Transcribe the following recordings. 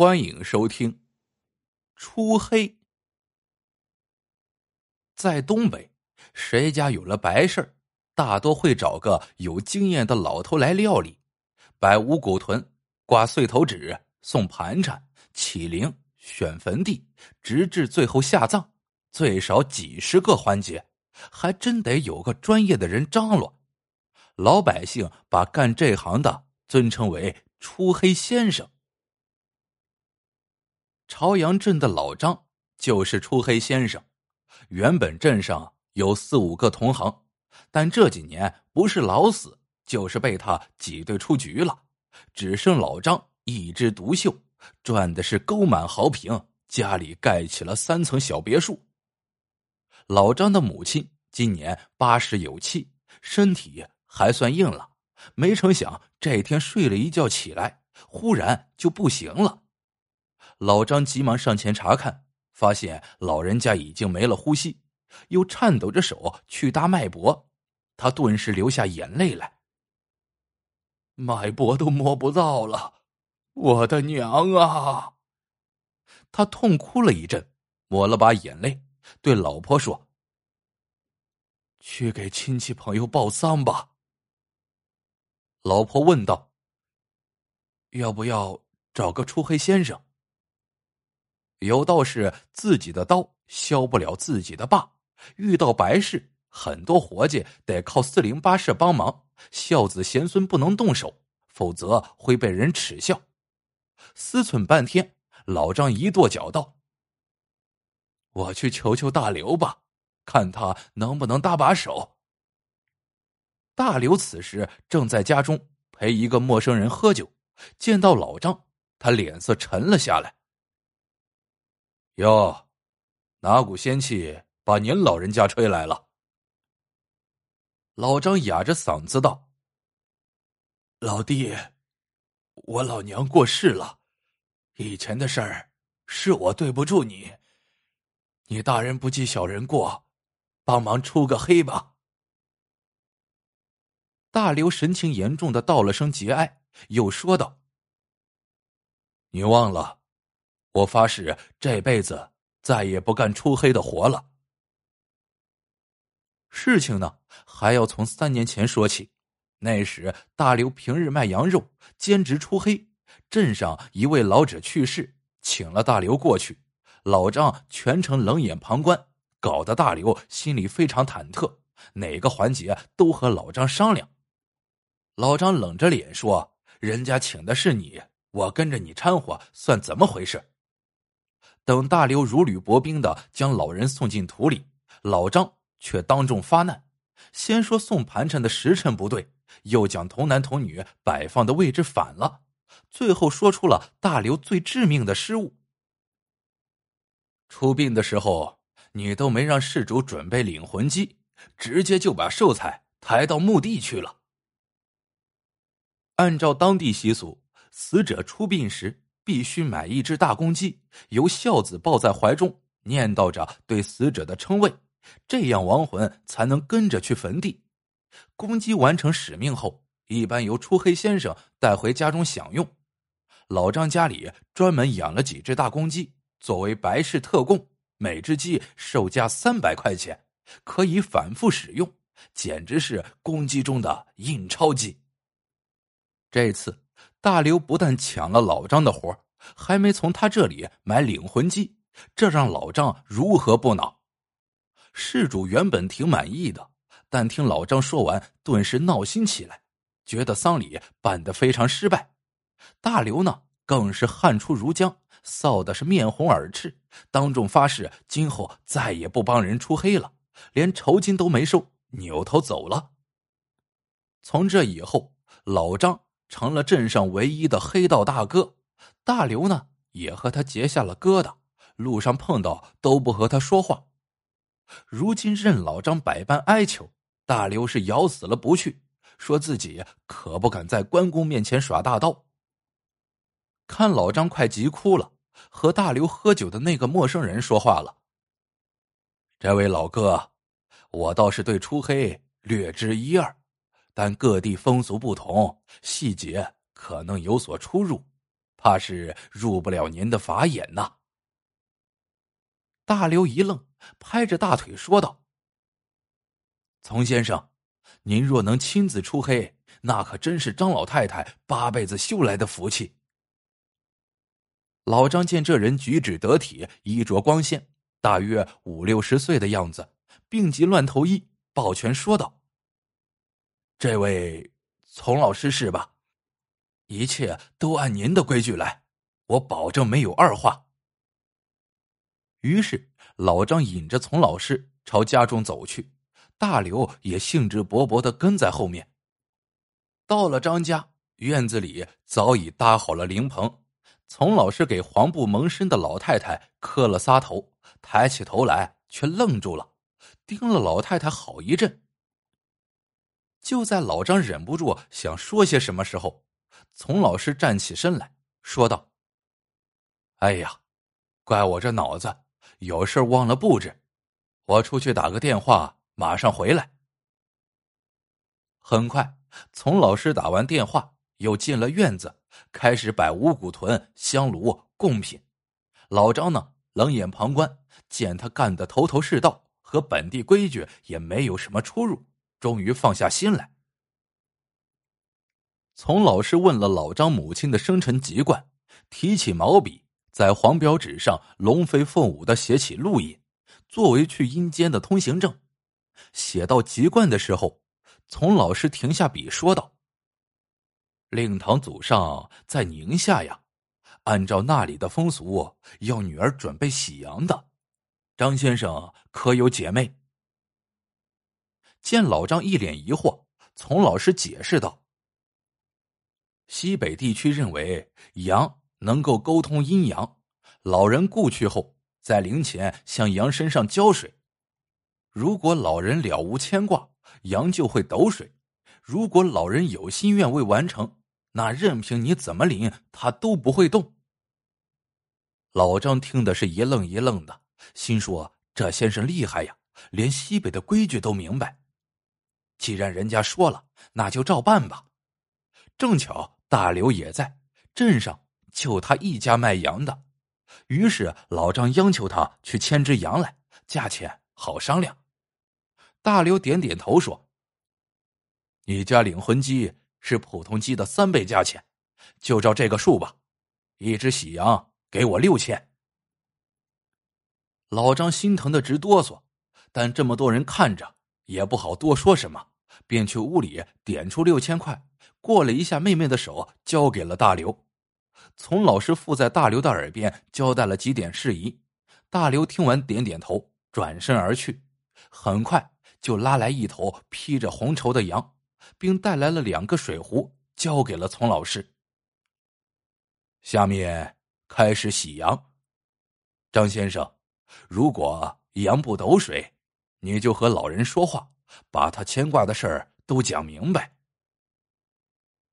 欢迎收听。初黑，在东北，谁家有了白事大多会找个有经验的老头来料理，摆五谷屯、挂碎头纸、送盘缠、起灵、选坟地，直至最后下葬，最少几十个环节，还真得有个专业的人张罗。老百姓把干这行的尊称为“初黑先生”。朝阳镇的老张就是初黑先生。原本镇上有四五个同行，但这几年不是老死，就是被他挤兑出局了，只剩老张一枝独秀，赚的是沟满壕平，家里盖起了三层小别墅。老张的母亲今年八十有七，身体还算硬朗，没成想这天睡了一觉起来，忽然就不行了。老张急忙上前查看，发现老人家已经没了呼吸，又颤抖着手去搭脉搏，他顿时流下眼泪来。脉搏都摸不到了，我的娘啊！他痛哭了一阵，抹了把眼泪，对老婆说：“去给亲戚朋友报丧吧。”老婆问道：“要不要找个出黑先生？”有道是自己的刀削不了自己的疤，遇到白事，很多活计得靠四邻八舍帮忙，孝子贤孙不能动手，否则会被人耻笑。思忖半天，老张一跺脚道：“我去求求大刘吧，看他能不能搭把手。”大刘此时正在家中陪一个陌生人喝酒，见到老张，他脸色沉了下来。哟，哪股仙气把您老人家吹来了？老张哑着嗓子道：“老弟，我老娘过世了，以前的事儿是我对不住你，你大人不计小人过，帮忙出个黑吧。”大刘神情严重的道了声节哀，又说道：“你忘了。”我发誓，这辈子再也不干出黑的活了。事情呢，还要从三年前说起。那时，大刘平日卖羊肉，兼职出黑。镇上一位老者去世，请了大刘过去。老张全程冷眼旁观，搞得大刘心里非常忐忑，哪个环节都和老张商量。老张冷着脸说：“人家请的是你，我跟着你掺和，算怎么回事？”等大刘如履薄冰的将老人送进土里，老张却当众发难。先说送盘缠的时辰不对，又将童男童女摆放的位置反了，最后说出了大刘最致命的失误：出殡的时候，你都没让事主准备领魂机，直接就把寿材抬到墓地去了。按照当地习俗，死者出殡时。必须买一只大公鸡，由孝子抱在怀中，念叨着对死者的称谓，这样亡魂才能跟着去坟地。公鸡完成使命后，一般由出黑先生带回家中享用。老张家里专门养了几只大公鸡，作为白事特供，每只鸡售价三百块钱，可以反复使用，简直是公鸡中的印钞机。这次。大刘不但抢了老张的活还没从他这里买领魂机，这让老张如何不恼？事主原本挺满意的，但听老张说完，顿时闹心起来，觉得丧礼办得非常失败。大刘呢，更是汗出如浆，臊的是面红耳赤，当众发誓今后再也不帮人出黑了，连酬金都没收，扭头走了。从这以后，老张。成了镇上唯一的黑道大哥，大刘呢也和他结下了疙瘩，路上碰到都不和他说话。如今任老张百般哀求，大刘是咬死了不去，说自己可不敢在关公面前耍大刀。看老张快急哭了，和大刘喝酒的那个陌生人说话了：“这位老哥，我倒是对出黑略知一二。”但各地风俗不同，细节可能有所出入。怕是入不了您的法眼呐。大刘一愣，拍着大腿说道：“丛先生，您若能亲自出黑，那可真是张老太太八辈子修来的福气。”老张见这人举止得体，衣着光鲜，大约五六十岁的样子，病急乱投医，抱拳说道：“这位丛老师是吧？一切都按您的规矩来，我保证没有二话。”于是老张引着丛老师朝家中走去，大刘也兴致勃勃的跟在后面。到了张家院子里，早已搭好了灵棚。丛老师给黄布蒙身的老太太磕了仨头，抬起头来却愣住了，盯了老太太好一阵。就在老张忍不住想说些什么时候，丛老师站起身来说道：“哎呀，怪我这脑子有事忘了布置，我出去打个电话，马上回来。”很快，丛老师打完电话，又进了院子。开始摆五谷屯、香炉、贡品，老张呢冷眼旁观，见他干得头头是道，和本地规矩也没有什么出入，终于放下心来。从老师问了老张母亲的生辰籍贯，提起毛笔，在黄表纸上龙飞凤舞的写起录印，作为去阴间的通行证。写到籍贯的时候，从老师停下笔说道。令堂祖上在宁夏呀，按照那里的风俗，要女儿准备喜洋的。张先生可有姐妹？见老张一脸疑惑，从老师解释道：“西北地区认为羊能够沟通阴阳，老人故去后，在灵前向羊身上浇水。如果老人了无牵挂，羊就会抖水；如果老人有心愿未完成，那任凭你怎么领，他都不会动。老张听的是一愣一愣的，心说：“这先生厉害呀，连西北的规矩都明白。既然人家说了，那就照办吧。”正巧大刘也在镇上，就他一家卖羊的，于是老张央求他去牵只羊来，价钱好商量。大刘点点头说：“你家领魂鸡。”是普通鸡的三倍价钱，就照这个数吧。一只喜羊给我六千。老张心疼的直哆嗦，但这么多人看着也不好多说什么，便去屋里点出六千块，过了一下妹妹的手，交给了大刘。从老师附在大刘的耳边交代了几点事宜，大刘听完点点头，转身而去。很快就拉来一头披着红绸的羊。并带来了两个水壶，交给了丛老师。下面开始洗羊，张先生，如果羊不抖水，你就和老人说话，把他牵挂的事儿都讲明白。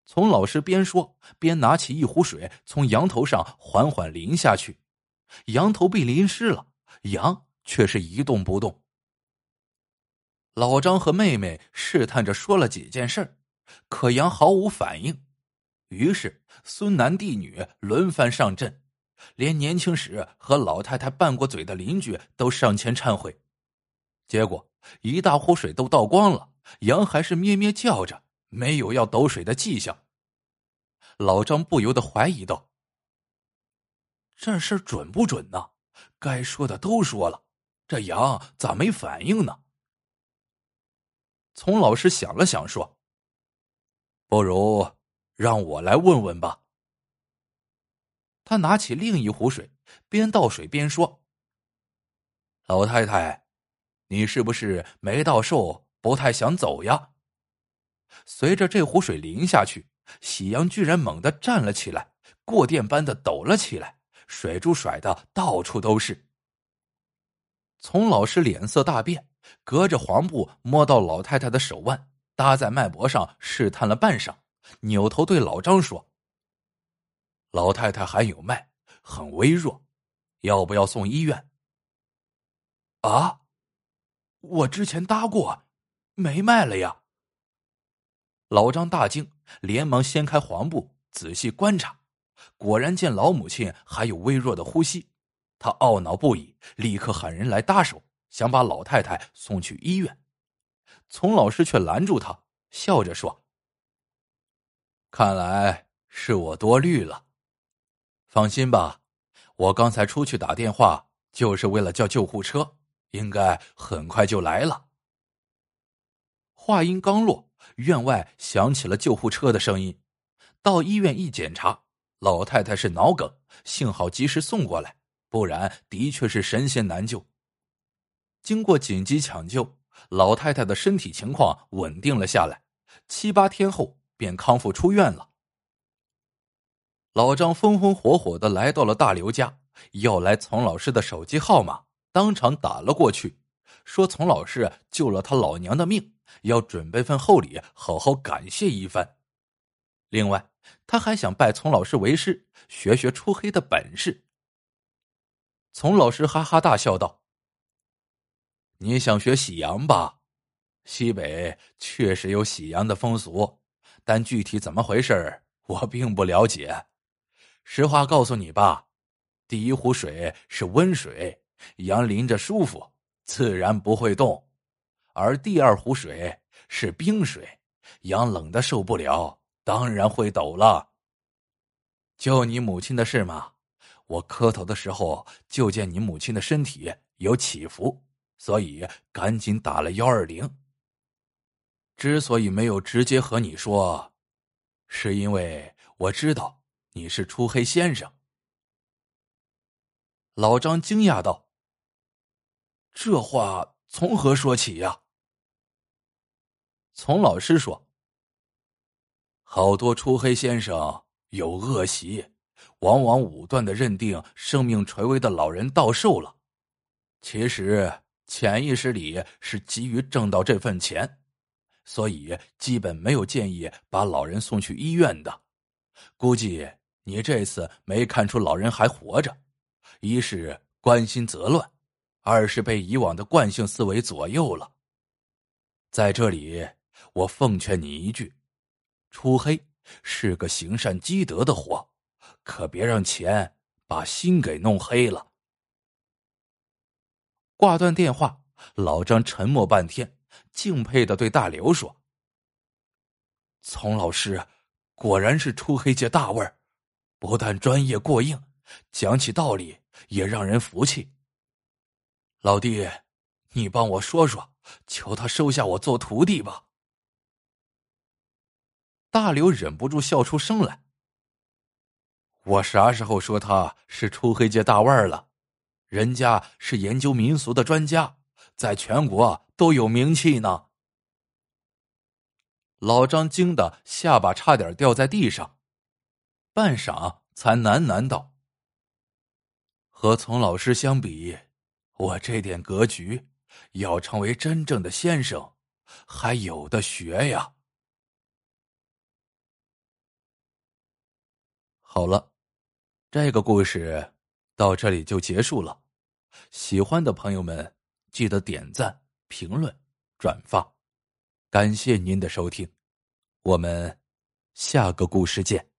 丛老师边说边拿起一壶水，从羊头上缓缓淋下去，羊头被淋湿了，羊却是一动不动。老张和妹妹试探着说了几件事可羊毫无反应。于是孙男弟女轮番上阵，连年轻时和老太太拌过嘴的邻居都上前忏悔。结果一大壶水都倒光了，羊还是咩咩叫着，没有要抖水的迹象。老张不由得怀疑道：“这事准不准呢？该说的都说了，这羊咋没反应呢？”丛老师想了想，说：“不如让我来问问吧。”他拿起另一壶水，边倒水边说：“老太太，你是不是没到寿，不太想走呀？”随着这壶水淋下去，喜羊居然猛地站了起来，过电般的抖了起来，水珠甩的到处都是。丛老师脸色大变。隔着黄布摸到老太太的手腕，搭在脉搏上试探了半晌，扭头对老张说：“老太太还有脉，很微弱，要不要送医院？”啊，我之前搭过，没卖了呀。老张大惊，连忙掀开黄布，仔细观察，果然见老母亲还有微弱的呼吸，他懊恼不已，立刻喊人来搭手，想把老太太送去医院。丛老师却拦住他，笑着说：“看来是我多虑了。放心吧，我刚才出去打电话，就是为了叫救护车，应该很快就来了。”话音刚落，院外响起了救护车的声音。到医院一检查，老太太是脑梗，幸好及时送过来，不然的确是神仙难救。经过紧急抢救，老太太的身体情况稳定了下来，七八天后便康复出院了。老张风风火火的来到了大刘家，要来丛老师的手机号码，当场打了过去，说丛老师救了他老娘的命。要准备份厚礼，好好感谢一番。另外，他还想拜丛老师为师，学学出黑的本事。丛老师哈哈大笑道：“你想学喜阳吧？西北确实有喜阳的风俗，但具体怎么回事我并不了解。实话告诉你吧，第一壶水是温水，羊淋着舒服，自然不会动。”而第二壶水是冰水，羊冷的受不了，当然会抖了。救你母亲的事嘛，我磕头的时候就见你母亲的身体有起伏，所以赶紧打了幺二零。之所以没有直接和你说，是因为我知道你是初黑先生。老张惊讶道：“这话从何说起呀？”从老师说：“好多初黑先生有恶习，往往武断的认定生命垂危的老人到寿了，其实潜意识里是急于挣到这份钱，所以基本没有建议把老人送去医院的。估计你这次没看出老人还活着，一是关心则乱，二是被以往的惯性思维左右了。在这里。”我奉劝你一句：出黑是个行善积德的活，可别让钱把心给弄黑了。挂断电话，老张沉默半天，敬佩的对大刘说：“丛老师果然是出黑界大腕儿，不但专业过硬，讲起道理也让人服气。老弟，你帮我说说，求他收下我做徒弟吧。”大刘忍不住笑出声来。我啥时候说他是出黑界大腕了？人家是研究民俗的专家，在全国都有名气呢。老张惊得下巴差点掉在地上，半晌才喃喃道：“和丛老师相比，我这点格局，要成为真正的先生，还有的学呀。”好了，这个故事到这里就结束了。喜欢的朋友们，记得点赞、评论、转发，感谢您的收听，我们下个故事见。